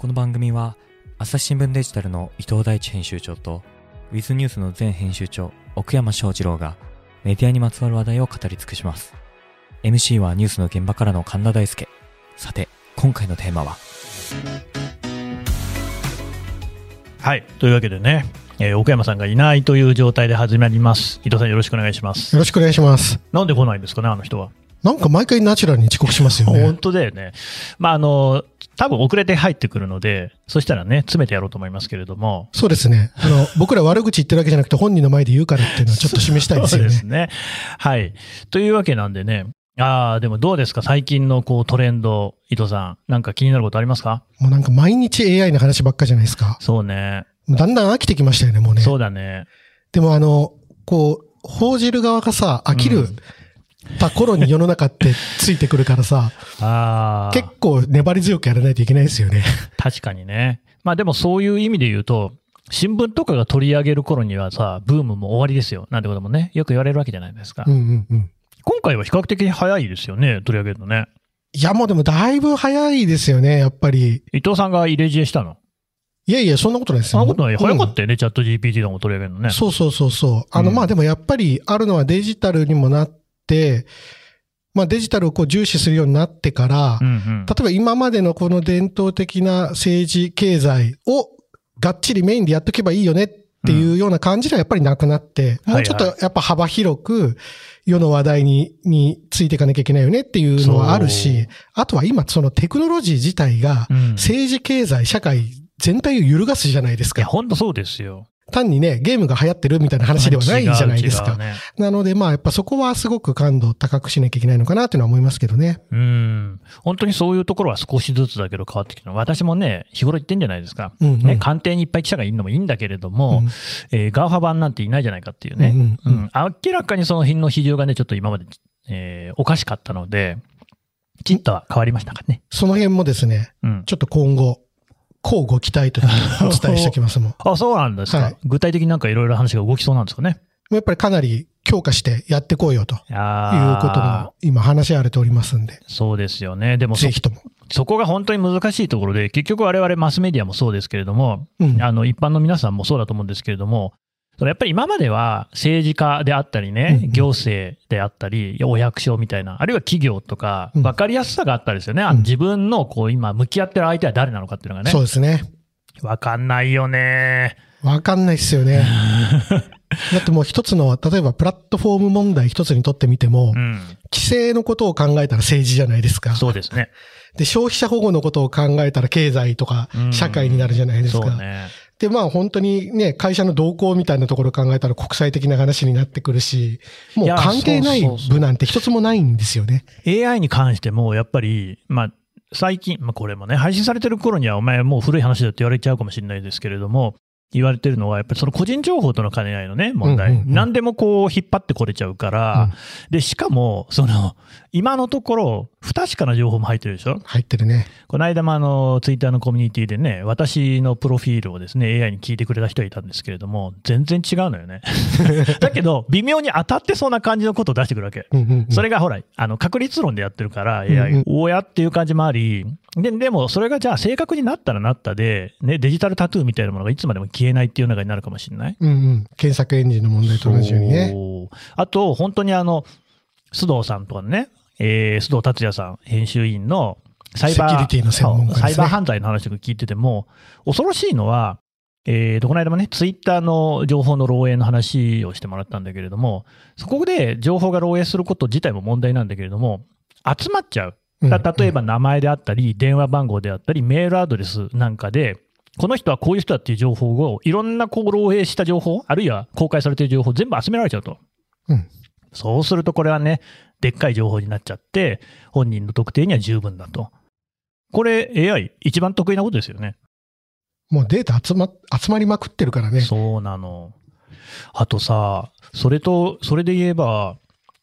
この番組は朝日新聞デジタルの伊藤大地編集長とウィズニュースの前編集長奥山翔二郎がメディアにまつわる話題を語り尽くします MC はニュースの現場からの神田大輔さて今回のテーマは？はい。というわけでね、えー奥山さんがいないという状態で始まります。伊藤さんよろしくお願いします。よろしくお願いします。なんで来ないんですかね、あの人は。なんか毎回ナチュラルに遅刻しますよ本ね。当だよね。まあ、あの、多分遅れて入ってくるので、そしたらね、詰めてやろうと思いますけれども。そうですね。あの、僕ら悪口言ってるわけじゃなくて本人の前で言うからっていうのはちょっと示したいですよね。そうですね。はい。というわけなんでね、ああ、でもどうですか？最近のこうトレンド、伊藤さん。なんか気になることありますか？もうなんか毎日 AI の話ばっかじゃないですか。そうね。だんだん飽きてきましたよね、もうね。そうだね。でもあの、こう、報じる側がさ、飽きるうんた頃に世の中ってついてくるからさ、ああ。結構粘り強くやらないといけないですよね。確かにね。まあでもそういう意味で言うと、新聞とかが取り上げる頃にはさ、ブームも終わりですよ。なんてこともね、よく言われるわけじゃないですか。うんうんうん。今回は比較的早いですよね、取り上げるのね。いやもうでもだいぶ早いですよね、やっぱり。伊藤さんが入れ知恵したの？いやいや、そんなことないですよ。そんなことない？早かうんったよね、チャット GPT とかも取り上げるのね。そうそうそうそう。あの、うんまあでもやっぱりあるのはデジタルにもなって、まあデジタルをこう重視するようになってから、うんうん。例えば今までのこの伝統的な政治、経済をがっちりメインでやっとけばいいよねっていうような感じではやっぱりなくなって、うんもうちょっとやっぱ幅広く世の話題に、についていかなきゃいけないよねっていうのはあるし、あとは今そのテクノロジー自体がうん政治、経済、社会全体を揺るがすじゃないですいや、か。ほんとそうですよ。単にね、ゲームが流行ってるみたいな話ではないじゃないですか。ねなのでまあやっぱそこはすごく感度高くしなきゃいけないのかなっていうのは思いますけどね。うん。本当にそういうところは少しずつだけど変わってきたの。私もね、日頃言ってんじゃないですか。うんうんね、官邸にいっぱい記者がいるのもいいんだけれども、うんえーガーファ版なんていないじゃないかっていうね。うんうん明らかにその品の比重がね、ちょっと今まで、えーおかしかったので、きちっとは変わりましたかね。その辺もですね、うん。ちょっと今後、こうご期待とお伝えしておきますもん。あ、そうなんですか。はい具体的になんかいろいろ話が動きそうなんですかね。やっぱりかなり強化してやってこうよという。ことも今話し合われておりますんで、そうですよね。でもそぜひとも。そこが本当に難しいところで、結局我々マスメディアもそうですけれども、うんあの一般の皆さんもそうだと思うんですけれども、そのやっぱり今までは政治家であったりね、うんうん行政であったり、お役所みたいな、あるいは企業とか、うん分かりやすさがあったですよね。自分のこう今向き合ってる相手は誰なのかっていうのがね。そうですね。分かんないよね。わかんないですよね。だってもう一つの、例えばプラットフォーム問題一つにとってみても、うん。規制のことを考えたら政治じゃないですか。そうですね。で、消費者保護のことを考えたら経済とかうん社会になるじゃないですか。そうね。で、まあ本当にね、会社の動向みたいなところを考えたら国際的な話になってくるし、もう関係ないそうそうそう部なんて一つもないんですよね。AI に関しても、やっぱり、まあ、最近、まあ、これもね、配信されてる頃には、お前もう古い話だって言われちゃうかもしれないですけれども、言われてるのは、やっぱりその個人情報との兼ね合いのね、問題。うんうんうん何でもこう、引っ張ってこれちゃうから、うんで、しかも、その、今のところ、不確かな情報も入ってるでしょ？入ってるね。この間もあの、ツイッターのコミュニティでね、私のプロフィールをですね、AI に聞いてくれた人がいたんですけれども、全然違うのよね。だけど、微妙に当たってそうな感じのことを出してくるわけ。うんうんうんそれがほら、あの、確率論でやってるから、んうん AI、おやっていう感じもあり、で、でも、それがじゃあ正確になったらなったで、ね、デジタルタトゥーみたいなものがいつまでも消えないっていう中になるかもしれない？うんうん。検索エンジンの問題と同じようにね。あと、本当にあの、須藤さんとかね、えー須藤達也さん、編集員のサイバー、セキュリティの専門家ねサイバー犯罪の話とか聞いてても、恐ろしいのは、えーと、この間もね、ツイッターの情報の漏洩の話をしてもらったんだけれども、そこで情報が漏洩すること自体も問題なんだけれども、集まっちゃう。だ例えば名前であったり、電話番号であったり、メールアドレスなんかで、この人はこういう人だっていう情報を、いろんなこう漏洩した情報、あるいは公開されている情報、全部集められちゃうと。うんそうすると、これはね、でっかい情報になっちゃって、本人の特定には十分だと。これ、AI、一番得意なことですよね。もうデータ集ま、集まりまくってるからね。そうなの。あとさ、それと、それで言えば、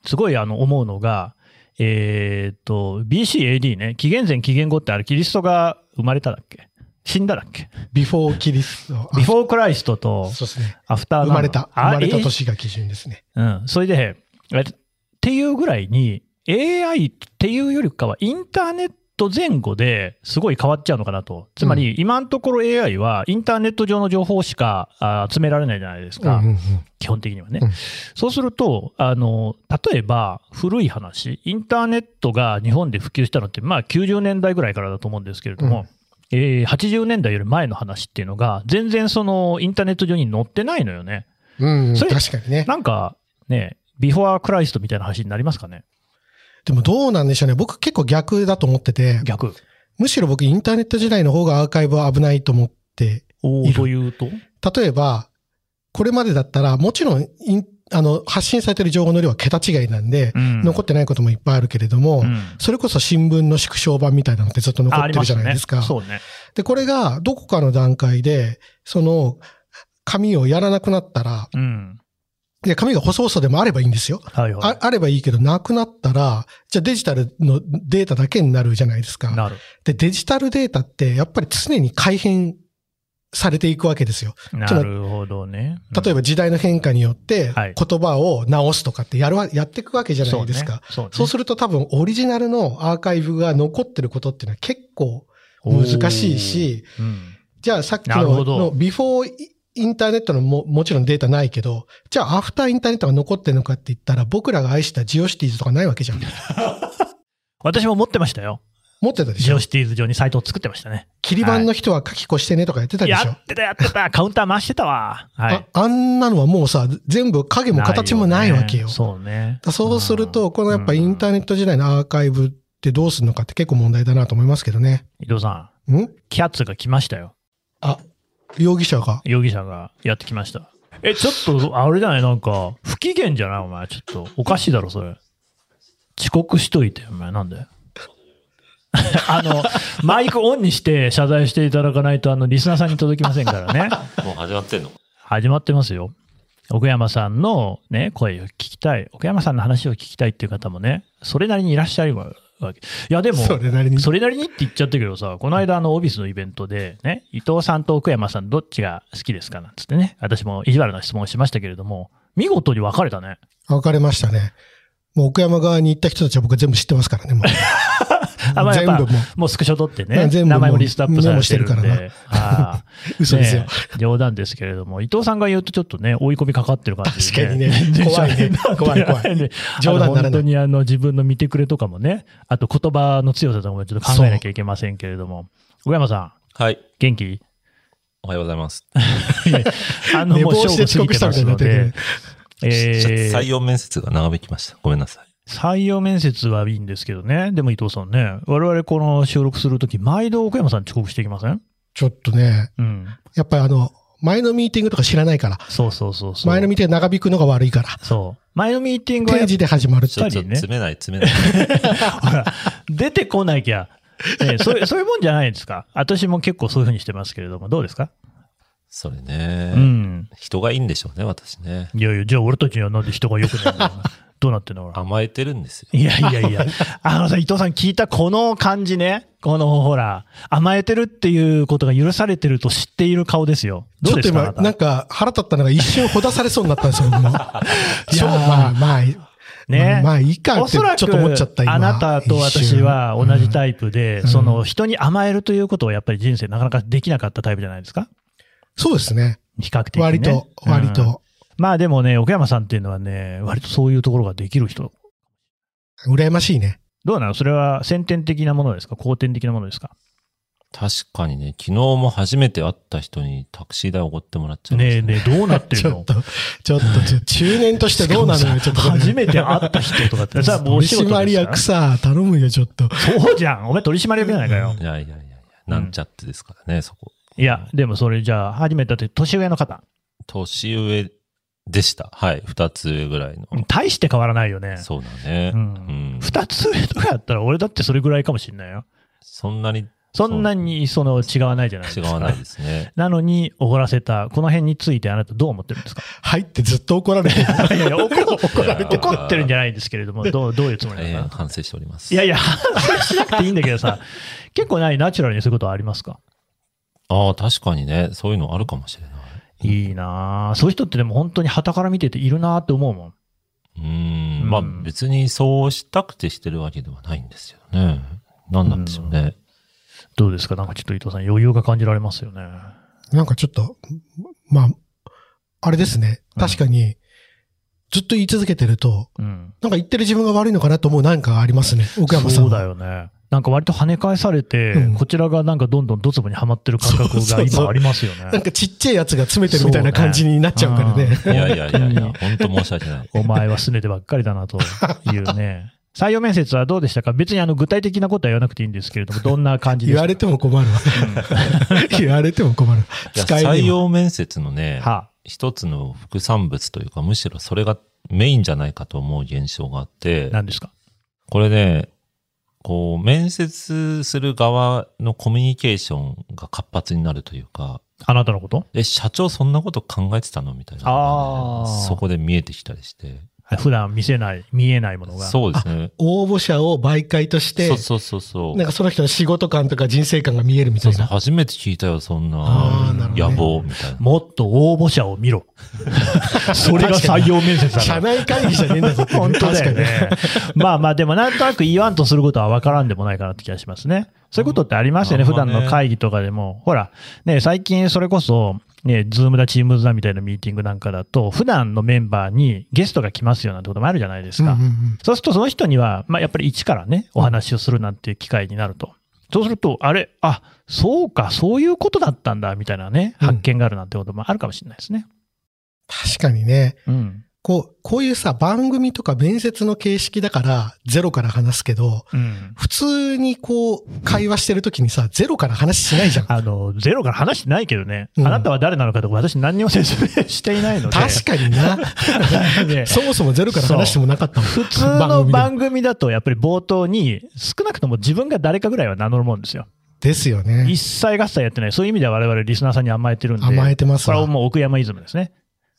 すごいあの思うのが、えーっと、BCAD ね、紀元前紀元後ってあれ、キリストが生まれただっけ？死んだだっけ？ before キリスト。 Before Christ とそうですね。アフター生まれた。あ生まれたえ？年が基準ですね。うん。それで、えっていうぐらいに、AI っていうよりかは、インターネット前後ですごい変わっちゃうのかなと。つまり、今のところ AI はインターネット上の情報しかあ集められないじゃないですか。基本的にはね。うんそうすると、あの、例えば古い話、インターネットが日本で普及したのって、まあ90年代ぐらいからだと思うんですけれども、えー80年代より前の話っていうのが、全然そのインターネット上に載ってないのよね。うんうんそれ確かにね。なんかね、ビフォークライストみたいな話になりますかね？でもどうなんでしょうね。僕結構逆だと思ってて、逆？むしろ僕インターネット時代の方がアーカイブは危ないと思って、いるというと？例えば、これまでだったら、もちろんイン、あの、発信されてる情報の量は桁違いなんで、うん残ってないこともいっぱいあるけれども、うんそれこそ新聞の縮小版みたいなのってずっと残ってるじ。ゃないですか。そうね。で、これがどこかの段階で、その、紙をやらなくなったら、うん。いや、紙が細々でもあればいいんですよ。はいはい。ああればいいけど、なくなったら、じゃあデジタルのデータだけになるじゃないですか。なる。で、デジタルデータって、やっぱり常に改変されていくわけですよ。なるほどね。例えば時代の変化によってはい、言葉を直すとかってやるわ、やっていくわけじゃないですか。そうね。そうすると多分オリジナルのアーカイブが残ってることっていうのは結構難しいし、そうね、うんじゃあさっきののビフォーインターネットのももちろんデータないけど、じゃあアフターインターネットが残ってるのかって言ったら僕らが愛したジオシティーズとかないわけじゃん。私も持ってましたよ。持ってたでしょ？ジオシティーズ上にサイトを作ってましたね。切り板の人は書き越してねとかやってたでしょ、やってたやってた。カウンター回してたわ。はい。ああんなのはもうさ、全部影も形もないわけよ。ねそうね。そうすると、このやっぱインターネッネット時代のアーカイブってどうするのかって結構問題だなと思いますけどね。伊藤さんん、キャッツが来ましたよ。あ、容疑者が？容疑者がやってきました。え、ちょっと、あれじゃない？なんか、不機嫌じゃない？お前。ちょっと、おかしいだろ、それ。遅刻しといて、お前、なんで？あの、マイクオンにして謝罪していただかないと、あの、リスナーさんに届きませんからね。もう始まってんの？始まってますよ。奥山さんのね、声を聞きたい。奥山さんの話を聞きたいっていう方もね、それなりにいらっしゃるわけ。いや、でも、それなりに。それなりにって言っちゃったけどさ、この間あのオフィスのイベントでね、伊藤さんと奥山さんどっちが好きですかなんつってね、私も意地悪な質問をしましたけれども、見事に分かれたね。分かれましたね。もう奥山側に行った人たちは僕は全部知ってますからね、もう。あまあやっぱもう。もうスクショ撮ってね、名前もリストアップされてるんメモしてるからで、あ嘘ですよ。ね冗談ですけれども、伊藤さんが言うとちょっとね、追い込みかかってる感じで、確かにね。怖いね。怖い怖い。ね冗談になら本当にあの自分の見てくれとかもね、あと言葉の強さとかもちょっと考えなきゃいけませんけれども、奥山さん、はい。元気？おはようございます。あの、寝もう坊して遅刻したみたいになってる勝負過ぎてますので、えー採用面接が長引きました。ごめんなさい。採用面接はいいんですけどね。でも伊藤さんね、我々この収録するとき、毎度奥山さん遅刻していきません？ちょっとね、うん。やっぱりあの、前のミーティングとか知らないから。そうそうそうそう。前のミーティング長引くのが悪いから。そう。前のミーティングは定時で始まるってちょっとね詰めない、詰めない。ほら、出てこなきゃ。ねそういうそういうもんじゃないですか？私も結構そういうふうにしてますけれども、どうですか、それね、うん。人がいいんでしょうね、私ね。いやいや、じゃあ俺たちにはなんで人が良くないんだよどうなってんの。甘えてるんですよ。いやいやいや、あのさ、伊藤さん聞いたこの感じね、このほら、甘えてるっていうことが許されてると知っている顔ですよ。どうですかちょっと今、なんか腹立ったのが一瞬ほだされそうになったんですよ、もう。いや、まあまあ、ね。まあいいかってちょっと思っちゃったく、今。あなたと私は同じタイプで、うんその人に甘えるということをやっぱり人生なかなかできなかったタイプじゃないですかそうですね。比較的に、ね。割と、うん割と。まあでもね、奥山さんっていうのはね、割とそういうところができる人。羨ましいね。どうなの？それは先天的なものですか？後天的なものですか？確かにね、昨日も初めて会った人にタクシー代おごってもらっちゃいましたねえねえ、どうなってるの？ちょっと、ちょっと、中年としてどうなの？よ、ちょっと。初めて会った人とかってさ、もうお取仕事締役さ、頼むよ、ちょっと。そうじゃん。お前取締役じゃないかよ。いやいやいやいや、なんちゃってですからね、そこ。いや、でもそれじゃあ、初めて会って年上の方。年上でした。はい。二つ上ぐらいの。大して変わらないよね。そうだね。ううんん。二つ上とかやったら、俺だってそれぐらいかもしれないよ。そんなにそんなにその違わないじゃないですか。違わないですね。なのに、おごらせた、この辺についてあなたどう思ってるんですか？入ってずっと怒られてる。いやいや怒 怒られてる怒ってるんじゃないんですけれども、どうどういうつもり大ですか？変反省しております。いやいや、反省しなくていいんだけどさ、結構ないナチュラルにそういうことはありますか？ああ、確かにね、そういうのあるかもしれない。いいなぁ。そういう人ってでも本当に旗から見てているなぁって思うもん。うんん。まあ別にそうしたくてしてるわけではないんですよね。何なんでしょうね。どうですか？なんかちょっと伊藤さん余裕が感じられますよね。なんかちょっと、まあ、あれですね。確かに、ずっと言い続けてると、うん。なんか言ってる自分が悪いのかなと思うなんかがありますね。奥山さんは。そうだよね。なんか割と跳ね返されて、うんこちらがなんかどんどんドツボにはまってる感覚そうそうそうが今ありますよね。なんかちっちゃいやつが詰めてるみたいな感じになっちゃうからね。そうねいやいやいやいや、本本当申し訳ない。お前は拗ねてばっかりだなというね。採用面接はどうでしたか？別にあの具体的なことは言わなくていいんですけれども、どんな感じでした？言われても困るわ。言われても困る。採用面接のね、は一つの副産物というか、むしろそれがメインじゃないかと思う現象があってあ、、何ですか？これね、こう、面接する側のコミュニケーションが活発になるというか、あなたのこと？え、社長そんなこと考えてたの？みたいなね、そこで見えてきたりして。普段見せない、見えないものが。そうですね。応募者を媒介としてそう、そうそうそう。なんかその人の仕事感とか人生観が見えるみたそうそう、いな。初めて聞いたよ、そんなるほどねな野望みたいな。もっと応募者を見ろ。それが採用面接だ。社内会議じゃねえんだぞ本当だよね。まあまあ、でもなんとなく言わんとすることは分からんでもないかなって気がしますね。そういうことってありますよね、普段の会議とかでも。ほら、ね、最近それこそ、ね、 Zoom だ、 Teams だみたいなミーティングなんかだと、普段のメンバーにゲストが来ますよなんてこともあるじゃないですか。うんうんうんそうするとその人には、まあやっぱり一からね、お話をするなんていう機会になると。そうすると、あれ、あ、そうか、そういうことだったんだ、みたいなね、うん発見があるなんてこともあるかもしれないですね。確かにね。うん。こう、こういうさ、番組とか面接の形式だから、ゼロから話すけど、うん。普通にこう、会話してるときにさ、ゼロから話しないじゃん。あの、ゼロから話してないけどね、うんあなたは誰なのかとか私何にも説明していないので。確かにな。ねそもそもゼロから話してもなかったもん。普通の番組だとやっぱり冒頭に少なくとも自分が誰かぐらいは名乗るもんですよ。ですよね。一切合切やってない。そういう意味では我々リスナーさんに甘えてるんで。甘えてますわこれは。もう奥山イズムですね。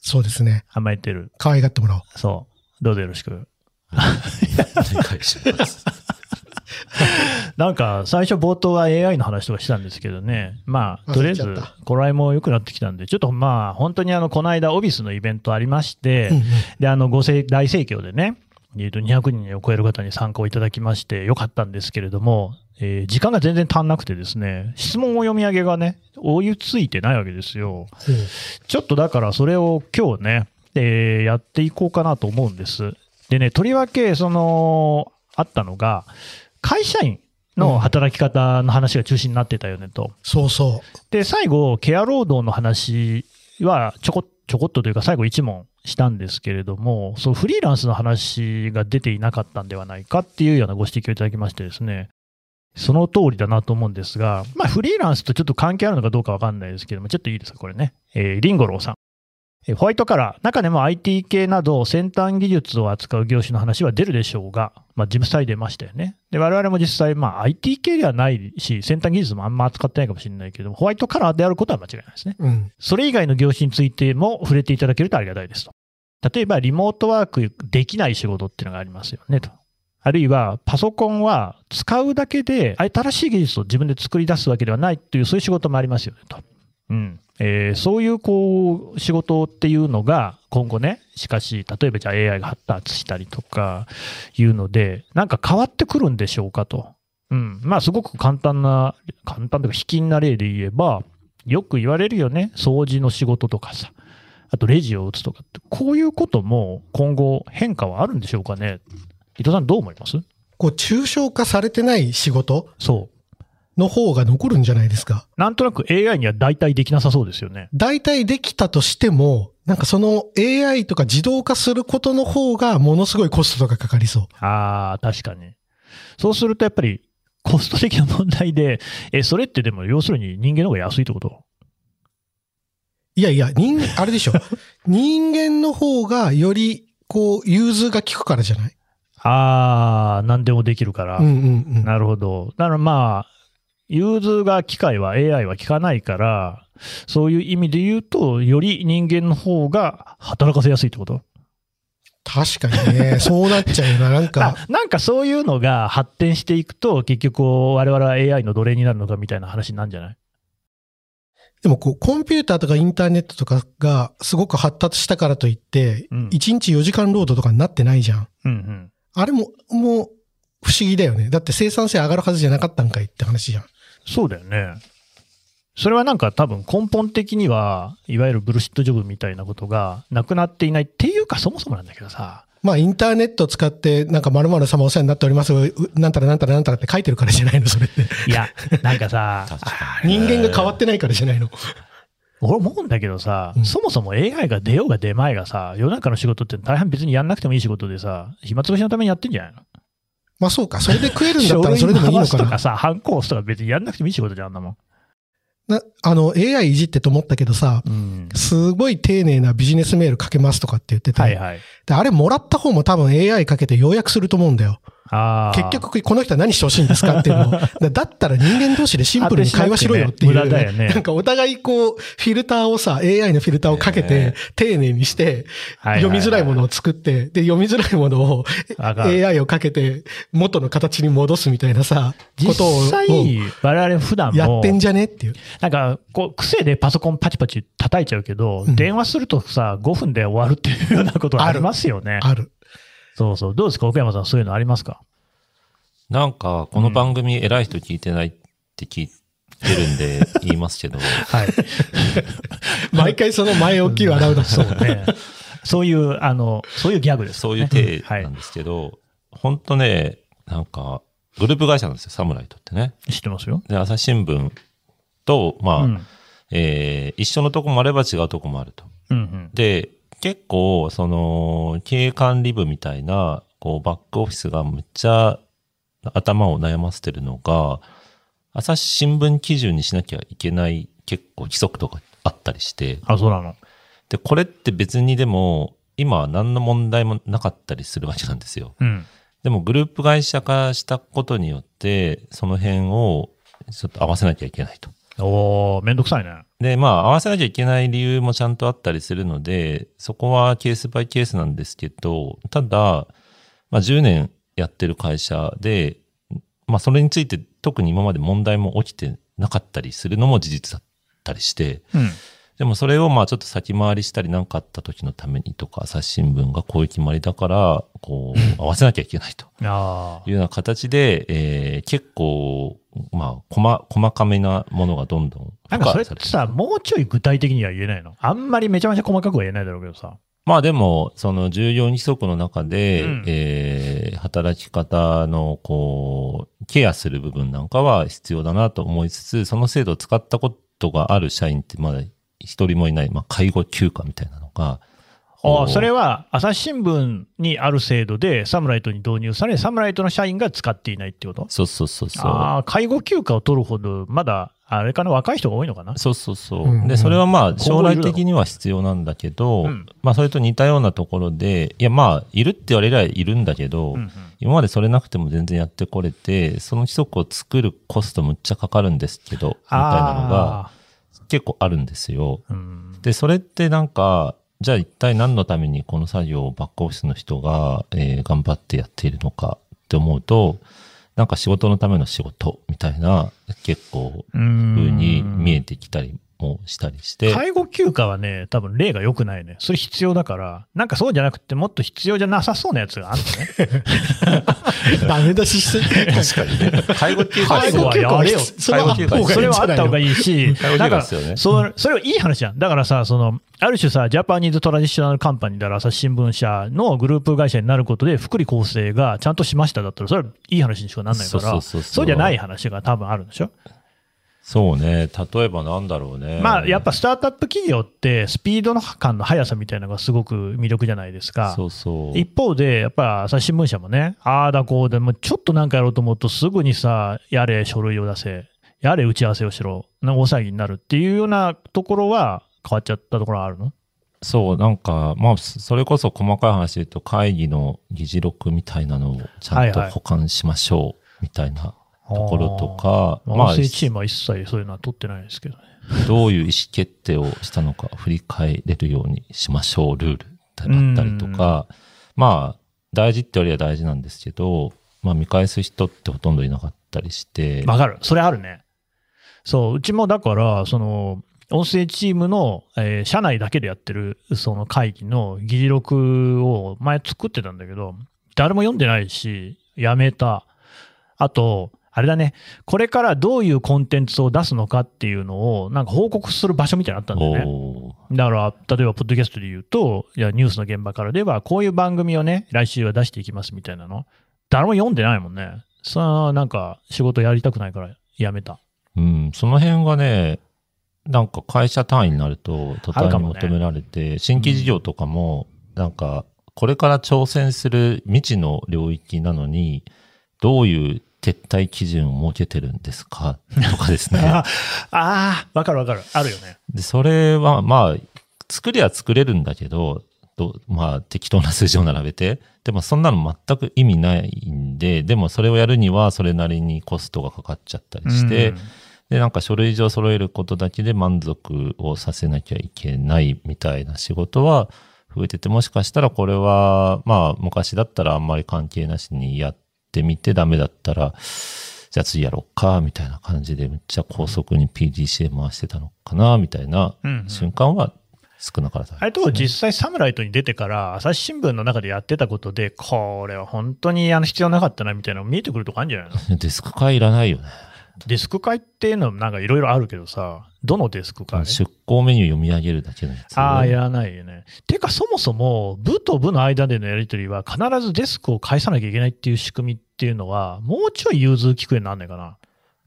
そうですね。甘えてる。可愛がってもらおう。そう。どうぞよろしく。お願いします。なんか、最初冒頭は AI の話とかしたんですけどね。まあ、とりあえず忘れちゃった、頃合いも良くなってきたんで、ちょっとまあ、本当にあの、この間、オビスのイベントありまして、うんうんで、あの、ご盛大盛況でね、えーと200人を超える方に参加をいただきまして、よかったんですけれども、えー時間が全然足んなくてですね、質問を読み上げがね、追いついてないわけですよ。ちょっとだからそれを今日ね、えーやっていこうかなと思うんです。でね、とりわけ、その、あったのが、会社員の働き方の話が中心になってたよねと。そうそで、最後、ケア労働の話はちょこちょこっとというか、最後1問したんですけれども、そうフリーランスの話が出ていなかったんではないかっていうようなご指摘をいただきましてですね、その通りだなと思うんですが、まあ、フリーランスとちょっと関係あるのかどうかわかんないですけども、ちょっといいですか、これね。えーリンゴローさん。えーホワイトカラー、中でも IT 系など先端技術を扱う業種の話は出るでしょうが、まあ、事務際出ましたよね。で、我々も実際、まあ、IT 系ではないし、先端技術もあんま扱ってないかもしれないけども、ホワイトカラーであることは間違いないですね。う。うん。それ以外の業種についても触れていただけるとありがたいですと。例えば、リモートワークできない仕事っていうのがありますよねと。あるいは、パソコンは使うだけで、新しい技術を自分で作り出すわけではないっていう、そういう仕事もありますよねと。うん。えーそういう、こう、仕事っていうのが、今後ね、しかし、例えばじゃあ AI が発達したりとか、いうので、なんか変わってくるんでしょうかと。うん。まあ、すごく簡単な、簡単というか、卑近な例で言えば、よく言われるよね。掃除の仕事とかさ。あと、レジを打つとかって。こういうことも今後変化はあるんでしょうかね。伊藤さんどう思います？こう、抽象化されてない仕事？そう。の方が残るんじゃないですか。なんとなく AI には代替できなさそうですよね。大体できたとしても、なんかその AI とか自動化することの方がものすごいコストとかかかりそう。ああ、確かに。そうするとやっぱりコスト的な問題で、え、それってでも要するに人間の方が安いってこと？いやいや、人、あれでしょ。人間の方がより、こう、融通が効くからじゃない？ああ、何でもできるから。うんうんうん。なるほど。だからまあ、融通が機械は AI は効かないから、そういう意味で言うと、より人間の方が働かせやすいってこと？確かにね、そうなっちゃうよな。なんあか、なんかそういうのが発展していくと、結局我々は AI の奴隷になるのかみたいな話になるんじゃない？でもこう、コンピューターとかインターネットとかがすごく発達したからといって、うん1日4時間労働とかになってないじゃん。うんうん。あれも、もう、不思議だよね。だって生産性上がるはずじゃなかったんかいって話じゃん。そうだよね。それはなんか多分根本的には、いわゆるブルシットジョブみたいなことがなくなっていないっていうかそもそもなんだけどさ。まあ、インターネットを使って、なんか〇〇様お世話になっております。うなんたらなんたらなんたらって書いてるからじゃないの、それって。いや、なんかさ。人間が変わってないからじゃないの。俺思うんだけどさ、うんそもそも AI が出ようが出まいがさ、世の中の仕事って大変別にやんなくてもいい仕事でさ、暇つぶしのためにやってんじゃないの？まあそうか。それで食えるんだったら それでもいいのかなとか。さ、ハンコ押すとか別にやんなくてもいい仕事じゃん、あんなもん。なあの、AI いじってと思ったけどさ、うん。すごい丁寧なビジネスメールかけますとかって言ってて、はいはい。であれもらった方も多分 AI かけて要約すると思うんだよ。結局、この人は何してほしいんですかっていうのを。だ だったら人間同士でシンプルに会話しろよっていう。無駄だよねなんかお互いこう、フィルターをさ、AI のフィルターをかけねて、丁寧にして、読みづらいものを作って、で、読みづらいものを AI をかけて、元の形に戻すみたいなさ、こ実とを際、我々普段もやって、んじゃねっていう。なんか、こう、癖でパソコンパチパチ叩いちゃうけど、うん電話するとさ、5分で終わるっていうようなことがありますよね。ある。そうそう。どうですか奥山さん、そういうのありますか？なんか、この番組偉い人聞いてないって聞いてるんで 言いますけど、はい。毎回その前置きを洗うの。そうね。そういう、あの、そういうギャグです、ね。そういう体はいなん。ですけど、本当ね、なんか、グループ会社なんですよ、サムライトってね。知ってますよ。で、朝日新聞と、まあ、うん。えー一緒のとこもあれば違うとこもあると。うんうん。で、結構、その、経営管理部みたいな、こう、バックオフィスがむっちゃ頭を悩ませてるのが、朝日新聞基準にしなきゃいけない結構規則とかあったりして、あ、そうなの。で、これって別にでも、今は何の問題もなかったりするわけなんですよ。うん。でもグループ会社化したことによって、その辺をちょっと合わせなきゃいけないと。おー、めんどくさいね。で、まあ、合わせなきゃいけない理由もちゃんとあったりするので、そこはケースバイケースなんですけど、ただ、まあ、10年やってる会社で、まあ、それについて特に今まで問題も起きてなかったりするのも事実だったりして、うん。でもそれをまあちょっと先回りしたりなんかあった時のためにとか、朝日新聞がこういう決まりだから、こう、合わせなきゃいけないと あいうような形で、えー結構、まあ、細、細かめなものがどんどんあ。なんかそれってさ、もうちょい具体的には言えないの？あんまりめちゃめちゃ細かくは言えないだろうけどさ。まあでも、その従業員規則の中で、うんえー働き方の、こう、ケアする部分なんかは必要だなと思いつつ、その制度を使ったことがある社員ってまだ一人もいない、まあ介護休暇みたいなのが、あそれは朝日新聞にある制度でサムライトに導入され、サムライトの社員が使っていないってこと？そうそうそうそう。ああ、介護休暇を取るほど、まだ、あれかな、若い人が多いのかな？そうそうそう。うんうん。で、それはまあ、後将来的には必要なんだけど、うん。まあ、それと似たようなところで、いや、まあ、いるって言われりゃいるんだけど、うんうん。今までそれなくても全然やってこれて、その規則を作るコストむっちゃかかるんですけど、みたいなのがあ結構あるんですよ。ーうん。で、それってなんか、じゃあ一体何のためにこの作業をバックオフィスの人が、えー頑張ってやっているのかって思うと、なんか仕事のための仕事みたいな、結構、風に見えてきたりもしたりして。介護休暇はね、多分例が良くないね。それ必要だから、なんかそうじゃなくて、もっと必要じゃなさそうなやつがあるのね。ダメ出しして。確かにね。介護休暇介護はやれよそれはあった方がいいんじゃないのそれはあった方がいいし、介護休なんか暇ですよね。そそれはいい話じゃん。だからさ、その、ある種さ、ジャパニーズトラディショナルカンパニーだら朝日新聞社のグループ会社になることで、福利厚生がちゃんとしましただったら、それはいい話にしかなんないから、そうそうそうそうそうじゃない話が多分あるんでしょ？そうね。例えばなんだろうね。まあ、やっぱスタートアップ企業って、スピードの感の速さみたいなのがすごく魅力じゃないですか。そうそう。一方で、やっぱ朝日新聞社もね、ああだこうで、もうちょっとなんかやろうと思うと、すぐにさ、やれ書類を出せ、やれ打ち合わせをしろ、な大騒ぎになるっていうようなところは変わっちゃったところはあるの？そう、なんか、まあ、それこそ細かい話で言うと、会議の議事録みたいなのをちゃんと保管しましょう、みたいなところとか、まあ、チームは一切そういうのは取ってないですけどね。どういう意思決定をしたのか振り返れるようにしましょう、ルールだったりとか、まあ、大事って言われりゃ大事なんですけど、まあ、見返す人ってほとんどいなかったりして、わかる。それあるね。そう、うちもだから、その、音声チームの、えー社内だけでやってる、その会議の議事録を前作ってたんだけど、誰も読んでないし、やめた。あと、あれだね、これからどういうコンテンツを出すのかっていうのを、なんか報告する場所みたいなのあったんだよね。だから、例えば、ポッドキャストで言うと、いや、ニュースの現場からでは、こういう番組をね、来週は出していきますみたいなの。誰も読んでないもんね。さあ、なんか、仕事やりたくないからやめた。うん、その辺がね、なんか会社単位になると途端に求められて、新規事業とかも、なんか、これから挑戦する未知の領域なのに、どういう撤退基準を設けてるんですか？とかですね。あ あー、わかるわかる。あるよね。で、それは、まあ、作りは作れるんだけど、どまあ、適当な数字を並べて。でも、そんなの全く意味ないんで、でも、それをやるには、それなりにコストがかかっちゃったりして、うんで、なんか書類上揃えることだけで満足をさせなきゃいけないみたいな仕事は増えてて、もしかしたらこれは、まあ、昔だったらあんまり関係なしにやってみてダメだったら、じゃあ次やろうか、みたいな感じで、めっちゃ高速に PDCA 回してたのかな、みたいなうんうん。瞬間は少なからずあれと実際サムライトに出てから、朝日新聞の中でやってたことで、これは本当にあの必要なかったなみたいなの見えてくるとこあるんじゃないの？デスク会いらないよね。デスク会っていうのもなんかいろいろあるけどさ、どのデスク会出向メニュー読み上げるだけのやつ。ああ、いらないよね。てか、そもそも、部と部の間でのやり取りは、必ずデスクを返さなきゃいけないっていう仕組みっていうのは、もうちょい融通聞くようになんないかな。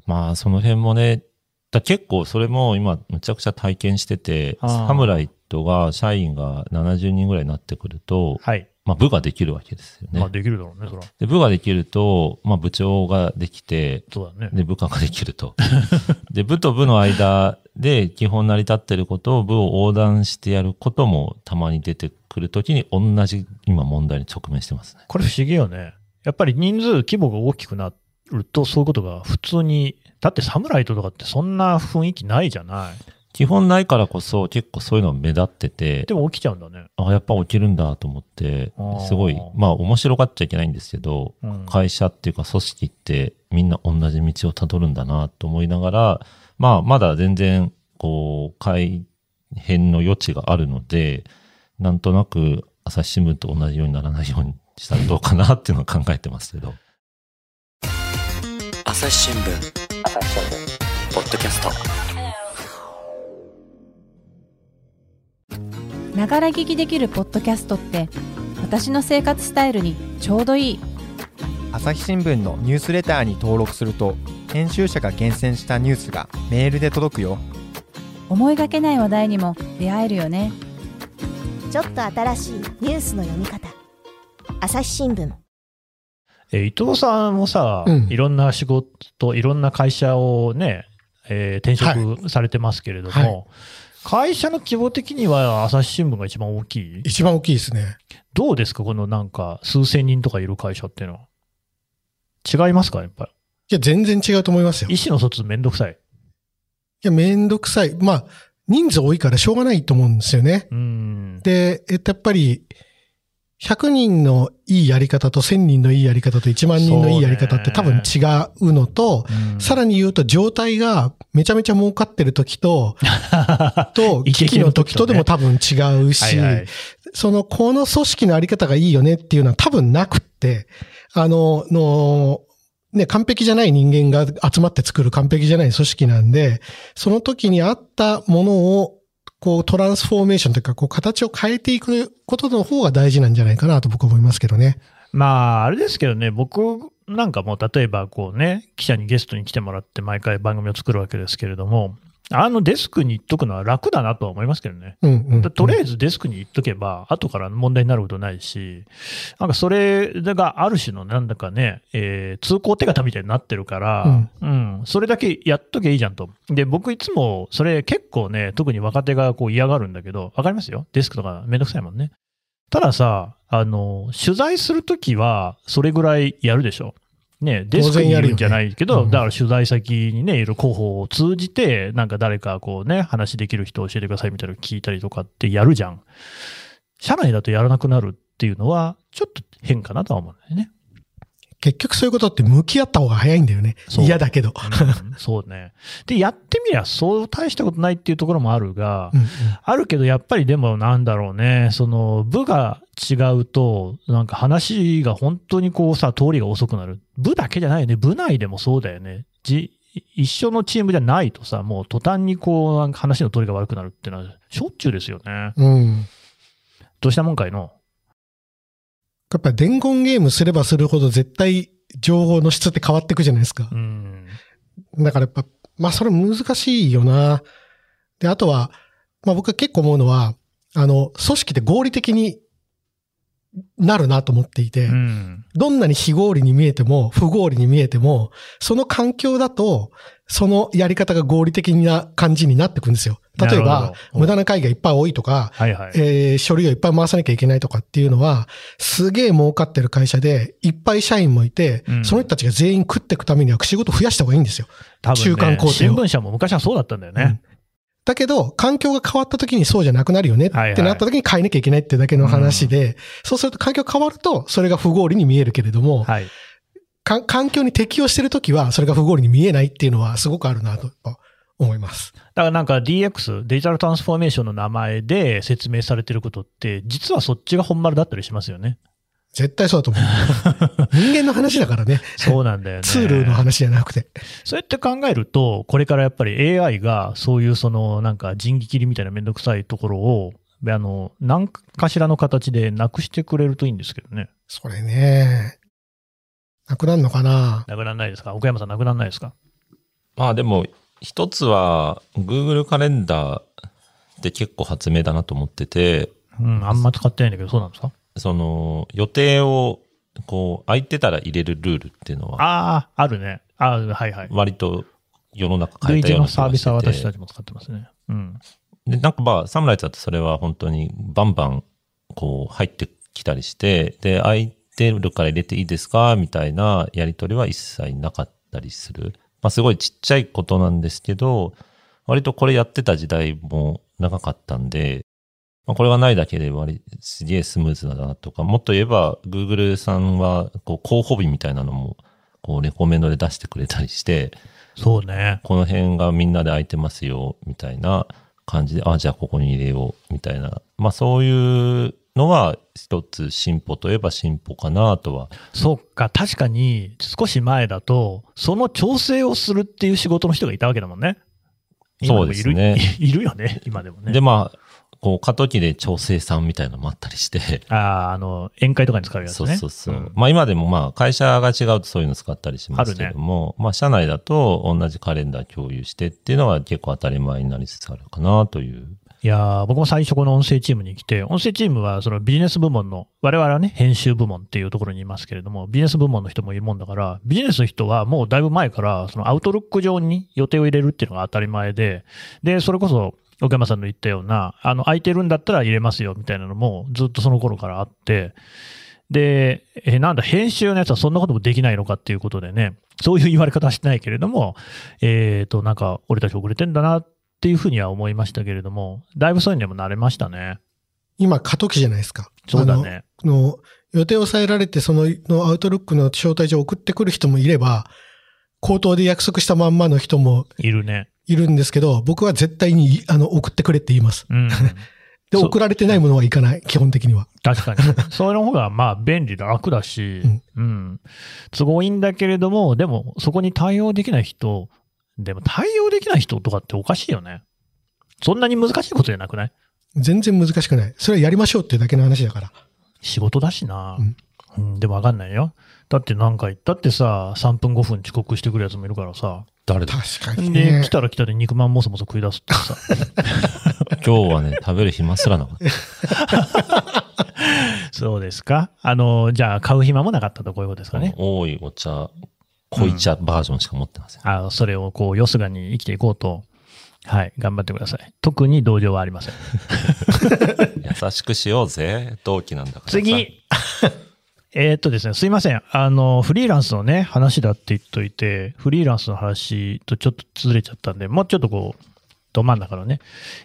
まあ、その辺もね、だ結構それも今、むちゃくちゃ体験してて、サムライトが、社員が70人ぐらいになってくると、はい。まあ、部ができるわけですよね。まあ、できるだろうね、そら。で部ができると、まあ、部長ができて、そうだね。で、部下ができると。で、部と部の間で基本成り立ってることを部を横断してやることもたまに出てくるときに同じ今問題に直面してますね。これ不思議よね。やっぱり人数、規模が大きくなると、そういうことが普通に、だってサムライトとかってそんな雰囲気ないじゃない。基本ないからこそ結構そういうの目立っててで、も起きちゃうんだね。あ、やっぱ起きるんだと思ってすごい、まあ面白がっちゃいけないんですけど、うん。会社っていうか組織ってみんな同じ道をたどるんだなと思いながら、まあまだ全然、こう、改変の余地があるので、なんとなく朝日新聞と同じようにならないようにしたらどうかなっていうのは考えてますけど。朝日新聞。ポッドキャストながら聞きできるポッドキャストって私の生活スタイルにちょうどいい。朝日新聞のニュースレターに登録すると編集者が厳選したニュースがメールで届くよ。思いがけない話題にも出会えるよね。ちょっと新しいニュースの読み方。朝日新聞。えー伊藤さんもさ、うん。いろんな仕事、いろんな会社をね、えー転職されてますけれども、はい会社の規模的には朝日新聞が一番大きい？一番大きいですね。どうですか？このなんか数千人とかいる会社っていうのは。違いますか？やっぱり。いや、全然違うと思いますよ。い意思の疎通めんどくさい。や、めんどくさい。まあ、人数多いからしょうがないと思うんですよね。うーん。で、えっと、やっぱり、100人のいいやり方と1000人のいいやり方と1万人のいいやり方って多分違うのと、さらに言うと状態がめちゃめちゃ儲かってる時と、と、危機の時とでも多分違うし、はいはい。その、この組織のあり方がいいよねっていうのは多分なくって、あの、の、ね、完璧じゃない人間が集まって作る完璧じゃない組織なんで、その時にあったものを、こう、トランスフォーメーションというか、こう、形を変えていくことの方が大事なんじゃないかなと僕は思いますけどね。まあ、あれですけどね、僕なんかも例えばこうね、記者にゲストに来てもらって毎回番組を作るわけですけれども、あのデスクに行っとくのは楽だなとは思いますけどね。うんうん、とりあえずデスクに行っとけば、後から問題になることないし、なんかそれがある種のなんだかね、えー通行手形みたいになってるから、うん、それだけやっときゃいいじゃんと。で、僕いつもそれ結構ね、特に若手がこう嫌がるんだけど、わかりますよ？デスクとかめんどくさいもんね。たださ、あの、取材するときはそれぐらいやるでしょ。ね、デスクにいるんじゃないけど、ねうんだから取材先にね、いる広報を通じて、なんか誰かこうね、話できる人教えてくださいみたいなの聞いたりとかってやるじゃん。社内だとやらなくなるっていうのは、ちょっと変かなとは思うんだよね。結局そういうことって向き合った方が早いんだよね。そう嫌だけど。うんそうね。で、やってみみりゃそう大したことないっていうところもあるが、うんうんあるけどやっぱりでもなんだろうね、その部が違うと、なんか話が本当にこうさ、通りが遅くなる。部だけじゃないよね。部内でもそうだよね。じ一緒のチームじゃないとさ、もう途端にこう、話の通りが悪くなるっていうのはしょっちゅうですよね。うん。どうしたもんかいの？やっぱり伝言ゲームすればするほど絶対情報の質って変わっていくじゃないですかう。ん。だからやっぱ、まあそれ難しいよな。で、あとは、まあ僕は結構思うのは、あの、組織って合理的になるなと思っていて、うん。どんなに非合理に見えても、不合理に見えても、その環境だと、そのやり方が合理的な感じになってくるんですよ。例えば無駄な会がいっぱい多いとか、はいはい。えー書類をいっぱい回さなきゃいけないとかっていうのは、すげえ儲かってる会社で、いっぱい社員もいて、うんその人たちが全員食っていくためには仕事増やした方がいいんですよ。多分ね中間工程を新聞社も昔はそうだったんだよね。だけど、環境が変わった時にそうじゃなくなるよねってなった時に変えなきゃいけないってだけの話で、そうすると環境変わると、それが不合理に見えるけれども、はい。か環境に適応してる時は、それが不合理に見えないっていうのはすごくあるなと思います。だからなんか DX、デジタルトランスフォーメーションの名前で説明されてることって、実はそっちが本丸だったりしますよね。絶対そうだと思う。人間の話だからね。そうなんだよね。ツールの話じゃなくて。そうやって考えると、これからやっぱり AI がそういうそのなんか人力切りみたいなめんどくさいところを、あの、何かしらの形でなくしてくれるといいんですけどね。それね。なくなるのかな？なくならないですか？奥山さんなくならないですか？まあでも、一つは、Google カレンダーって結構発明だなと思ってて、うん、あんま使ってないんだけど、そうなんですか？その、予定を、こう、空いてたら入れるルールっていうのは、ああ、あるね。ああ、はいはい。割と世の中変え類たような気似のサービスがしてては私たちも使ってますね。うん。で、なんかまあ、サムライズだとそれは本当にバンバン、こう、入ってきたりして、で、空いてるから入れていいですかみたいなやり取りは一切なかったりする。まあ、すごいちっちゃいことなんですけど、割とこれやってた時代も長かったんで、まあ、これがないだけで割、すげえスムーズだなとか、もっと言えば、Google さんは、こう、候補日みたいなのも、こう、レコメンドで出してくれたりして、そうね。この辺がみんなで空いてますよ、みたいな感じで、あ、じゃあここに入れよう、みたいな。まあそういうのは一つ進歩といえば進歩かなとは。そうか、確かに少し前だと、その調整をするっていう仕事の人がいたわけだもんね。そうですね いるよね、今でもね。で、まあ、こう過渡期で調整さんみたいなのもあったりして。ああ、あの、宴会とかに使うやつそうね。そうそう。んまあ今でもまあ会社が違うとそういうの使ったりしますけども、まあ社内だと同じカレンダー共有してっていうのは結構当たり前になりつつあるかなという。いやー僕も最初この音声チームに来て、音声チームはそのビジネス部門の、我々はね、編集部門っていうところにいますけれども、ビジネス部門の人もいるもんだから、ビジネスの人はもうだいぶ前から、そのアウトロック上に予定を入れるっていうのが当たり前で、で、それこそ、岡山さんの言ったような、あの、空いてるんだったら入れますよみたいなのもずっとその頃からあって、で、え、なんだ、編集のやつはそんなこともできないのかっていうことでね、そういう言われ方はしてないけれども、えっ、と、なんか、俺たち遅れてんだなっていうふうには思いましたけれども、だいぶそういうのにも慣れましたね。今過渡期じゃないですか。そうだね。あの。の予定を抑えられて、そののアウトロックの招待状を送ってくる人もいれば、口頭で約束したまんまの人もいるね。いるんですけど、僕は絶対にあの送ってくれって言います。うん。で、送られてないものはいかない、基本的には。確かに。それの方が、まあ、便利だ、楽だし、うんうん。都合いいんだけれども、でも、そこに対応できない人、でも対応できない人とかっておかしいよね。そんなに難しいことじゃなくない？全然難しくない。それはやりましょうっていうだけの話だから。仕事だしな。うんうん、でもわかんないよ。だってなんか、だってさ、3分5分遅刻してくるやつもいるからさ。誰だ？確かにで、ね来。たら来たで肉まんもそもそ食い出すってさ。今日はね、食べる暇すらなかった。そうですか？あの、じゃあ買う暇もなかったとこういうことですかね。多いお茶、濃い茶バージョンしか持ってません。あそれをこう、よすがに生きていこうと、はい、頑張ってください。特に同情はありません。優しくしようぜ。同期なんだからさ。次えーっとですね、すいません。あの、フリーランスのね、話だって言っといて、フリーランスの話とちょっとずれちゃったんで、もうちょっとこう、ど真ん中のね、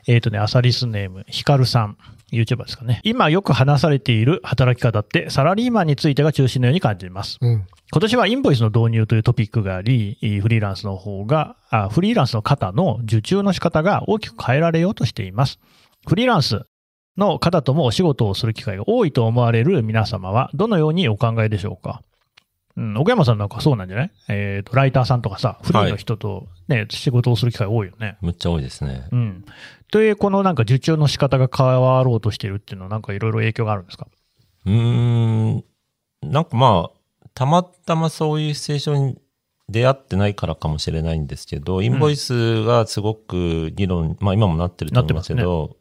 えっ、とね、アサリスネーム、ヒカルさん。YouTuber ですかね。今よく話されている働き方ってサラリーマンについてが中心のように感じます。うん。今年はインボイスの導入というトピックがあり、フリーランスの方が、あフリーランスの方の受注の仕方が大きく変えられようとしています。フリーランスの方ともお仕事をする機会が多いと思われる皆様は、どのようにお考えでしょうか？うん、奥山さんなんかそうなんじゃない？えっ、と、ライターさんとかさ、フリーの人とね、仕事をする機会多いよね。むっちゃ多いですね。うん。という、このなんか受注の仕方が変わろうとしてるっていうのは、なんかいろいろ影響があるんですか？うーん、なんかまあ、たまたまそういうシチュエーションに出会ってないからかもしれないんですけど、インボイスがすごく議論、まあ今もなってると思いますけど、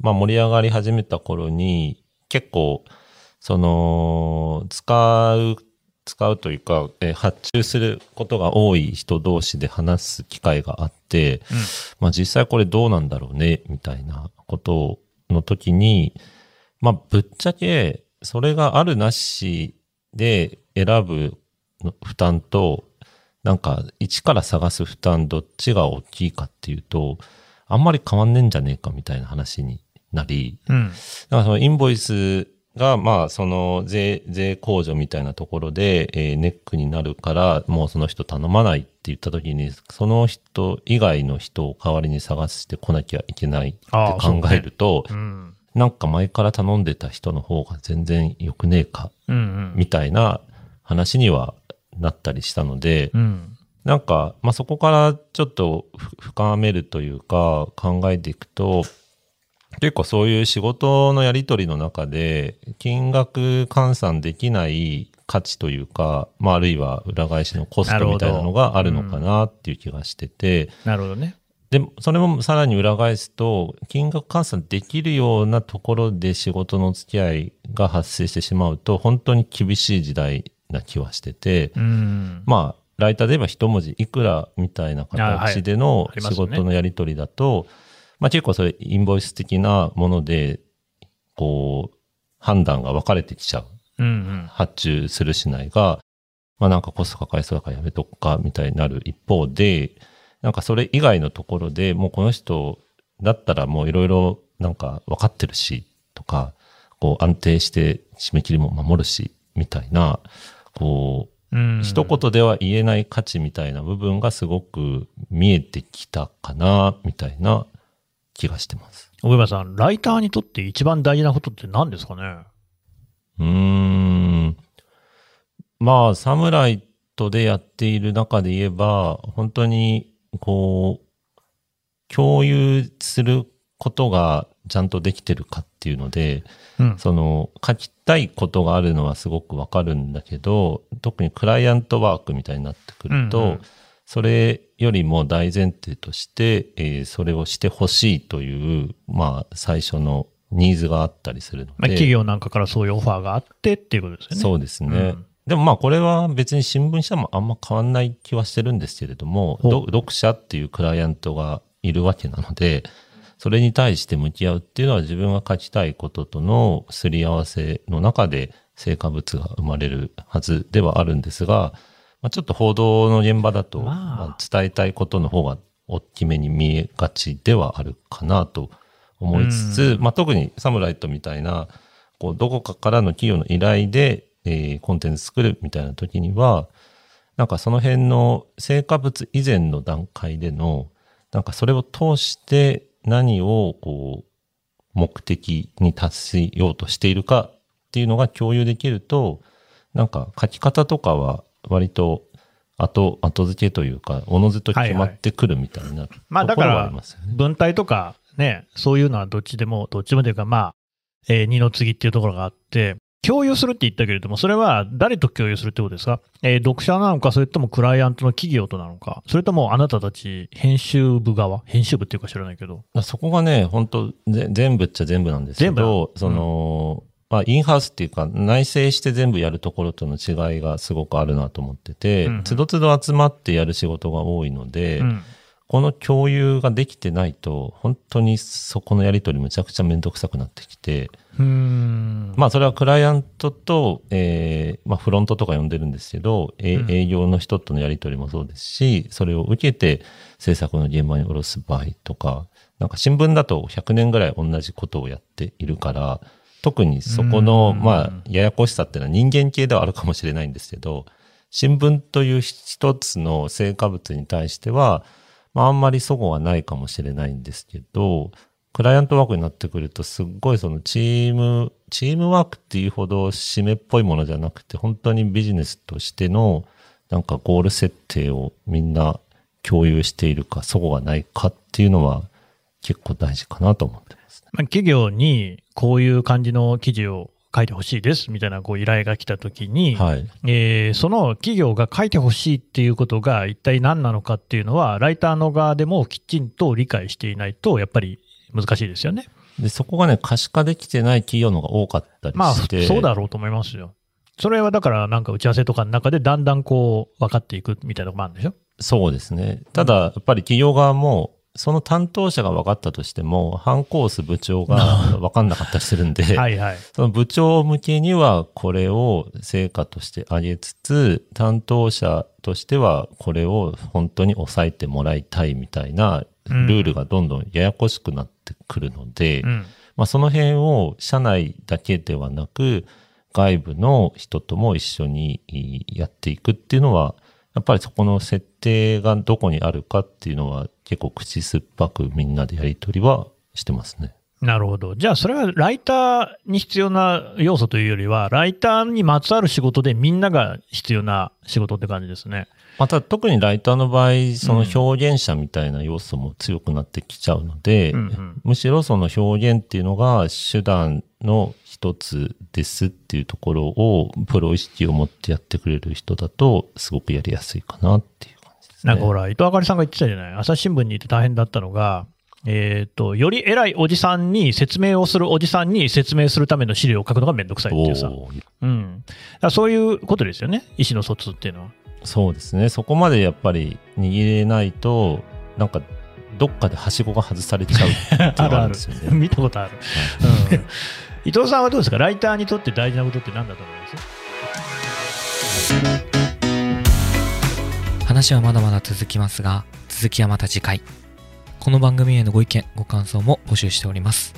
まあ盛り上がり始めた頃に、結構、その、使う、使うというか、えー発注することが多い人同士で話す機会があって、うん。まあ実際これどうなんだろうね、みたいなことの時に、まあぶっちゃけ、それがあるなしで選ぶの負担と、なんか一から探す負担どっちが大きいかっていうと、あんまり変わんねえんじゃねえかみたいな話になり、うん。だからそのインボイスが、まあ、その税、税控除みたいなところで、えーネックになるから、もうその人頼まないって言った時に、その人以外の人を代わりに探してこなきゃいけないって考えると、うん。なんか前から頼んでた人の方が全然良くねえか、うんうん。みたいな話にはなったりしたので、うん。なんか、まあ、そこからちょっとふ深めるというか考えていくと、結構そういう仕事のやり取りの中で、金額換算できない価値というか、まあ、あるいは裏返しのコストみたいなのがあるのかなっていう気がしてて、なるほどね。で、それもさらに裏返すと、金額換算できるようなところで仕事の付き合いが発生してしまうと、本当に厳しい時代な気はしてて、うん。まあ、ライターで言えば一文字いくらみたいな形での仕事のやり取りだと、まあ結構それインボイス的なもので、こう、判断が分かれてきちゃう。うんうん。発注するしないが、まあなんかコストかかりそうだからやめとくかみたいになる一方で、なんかそれ以外のところでもうこの人だったらもういろいろなんか分かってるしとか、こう安定して締め切りも守るしみたいな、こう、うん。一言では言えない価値みたいな部分がすごく見えてきたかな、みたいな気がしてます。小山さん、ライターにとって一番大事なことって何ですかね？うーん。まあ、サムライトでやっている中で言えば、本当に、こう、共有することがちゃんとできてるかっていうので、うん。その、書きたいことがあるのはすごくわかるんだけど、特にクライアントワークみたいになってくると、うんうんそれよりも大前提として、えーそれをしてほしいという、まあ、最初のニーズがあったりするので。まあ、企業なんかからそういうオファーがあってっていうことですよね。そうですね。うんでもまあこれは別に新聞社もあんま変わんない気はしてるんですけれども、読者っていうクライアントがいるわけなので、それに対して向き合うっていうのは自分が書きたいこととのすり合わせの中で成果物が生まれるはずではあるんですが、まあ、ちょっと報道の現場だと、まあ。まあ伝えたいことの方が大きめに見えがちではあるかなと思いつつ、まあ、特にサムライトみたいな、こう、どこかからの企業の依頼で、えーコンテンツ作るみたいな時には、なんかその辺の成果物以前の段階での、なんかそれを通して何をこう、目的に達しようとしているかっていうのが共有できると、なんか書き方とかは割と後、後付けというか、おのずと決まってくるみたいなところまあだから。文体とかね、そういうのはどっちでも、どっちもというかまあ、えー二の次っていうところがあって、共有するって言ったけれども、それは誰と共有するってことですか、えー読者なのか、それともクライアントの企業となのか、それともあなたたち編集部側？編集部っていうか知らないけど。そこがね、本当ぜ全部っちゃ全部なんですけ全部なのど、その、まあ、インハウスっていうか、内製して全部やるところとの違いがすごくあるなと思っててつどつど集まってやる仕事が多いので、うん。この共有ができてないと、本当にそこのやり取りむちゃくちゃめんどくさくなってきて。まあそれはクライアントと、えーまあフロントとか呼んでるんですけど、えうん営業の人とのやり取りもそうですし、それを受けて制作の現場に下ろす場合とか、なんか新聞だと100年ぐらい同じことをやっているから、特にそこの、うん。まあ、ややこしさっていうのは人間系ではあるかもしれないんですけど、新聞という一つの成果物に対しては、まあ、あんまり齟齬はないかもしれないんですけど、クライアントワークになってくると、すっごいそのチーム、チームワークっていうほど締めっぽいものじゃなくて、本当にビジネスとしての、なんかゴール設定をみんな共有しているか、齟齬がないかっていうのは結構大事かなと思ってますね。まあ企業にこういう感じの記事を書いてほしいですみたいなこう依頼が来たときに、はい。えーその企業が書いてほしいっていうことが一体何なのかっていうのは、ライターの側でもきちんと理解していないと、やっぱり難しいですよね。で、そこがね、可視化できてない企業の方が多かったりまあ、して。そうだろうと思いますよ。それはだからなんか打ち合わせとかの中でだんだんこう分かっていくみたいなとこもあるんでしょ？そうですね。ただ、やっぱり企業側も、その担当者が分かったとしても、反コース部長が分かんなかったりするんで、はいはい。その部長向けにはこれを成果としてあげつつ、担当者としてはこれを本当に抑えてもらいたいみたいなルールがどんどんややこしくなってくるので、うん。まあその辺を社内だけではなく、外部の人とも一緒にやっていくっていうのは、やっぱりそこの設定がどこにあるかっていうのは結構口酸っぱくみんなでやりとりはしてますね。なるほど。じゃあ、それはライターに必要な要素というよりは、ライターにまつわる仕事でみんなが必要な仕事って感じですね。また特にライターの場合、その表現者みたいな要素も強くなってきちゃうので、うんうんむしろその表現っていうのが手段の一つですっていうところをプロ意識を持ってやってくれる人だとすごくやりやすいかなっていうですね。なんかほら、伊藤あかりさんが言ってたじゃない？朝日新聞にいて大変だったのが、えっ、と、より偉いおじさんに説明をするおじさんに説明するための資料を書くのがめんどくさいっていうさ。うん。そういうことですよね？意思の疎通っていうのは。そうですね。そこまでやっぱり握れないと、なんかどっかではしごが外されちゃうっていうのが あるんですよね。見たことある。うん。伊藤さんはどうですか？ライターにとって大事なことって何だと思います？話はまだまだ続きますが、続きはまた次回。この番組へのご意見、ご感想も募集しております。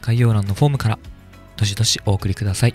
概要欄のフォームから、どしどしお送りください。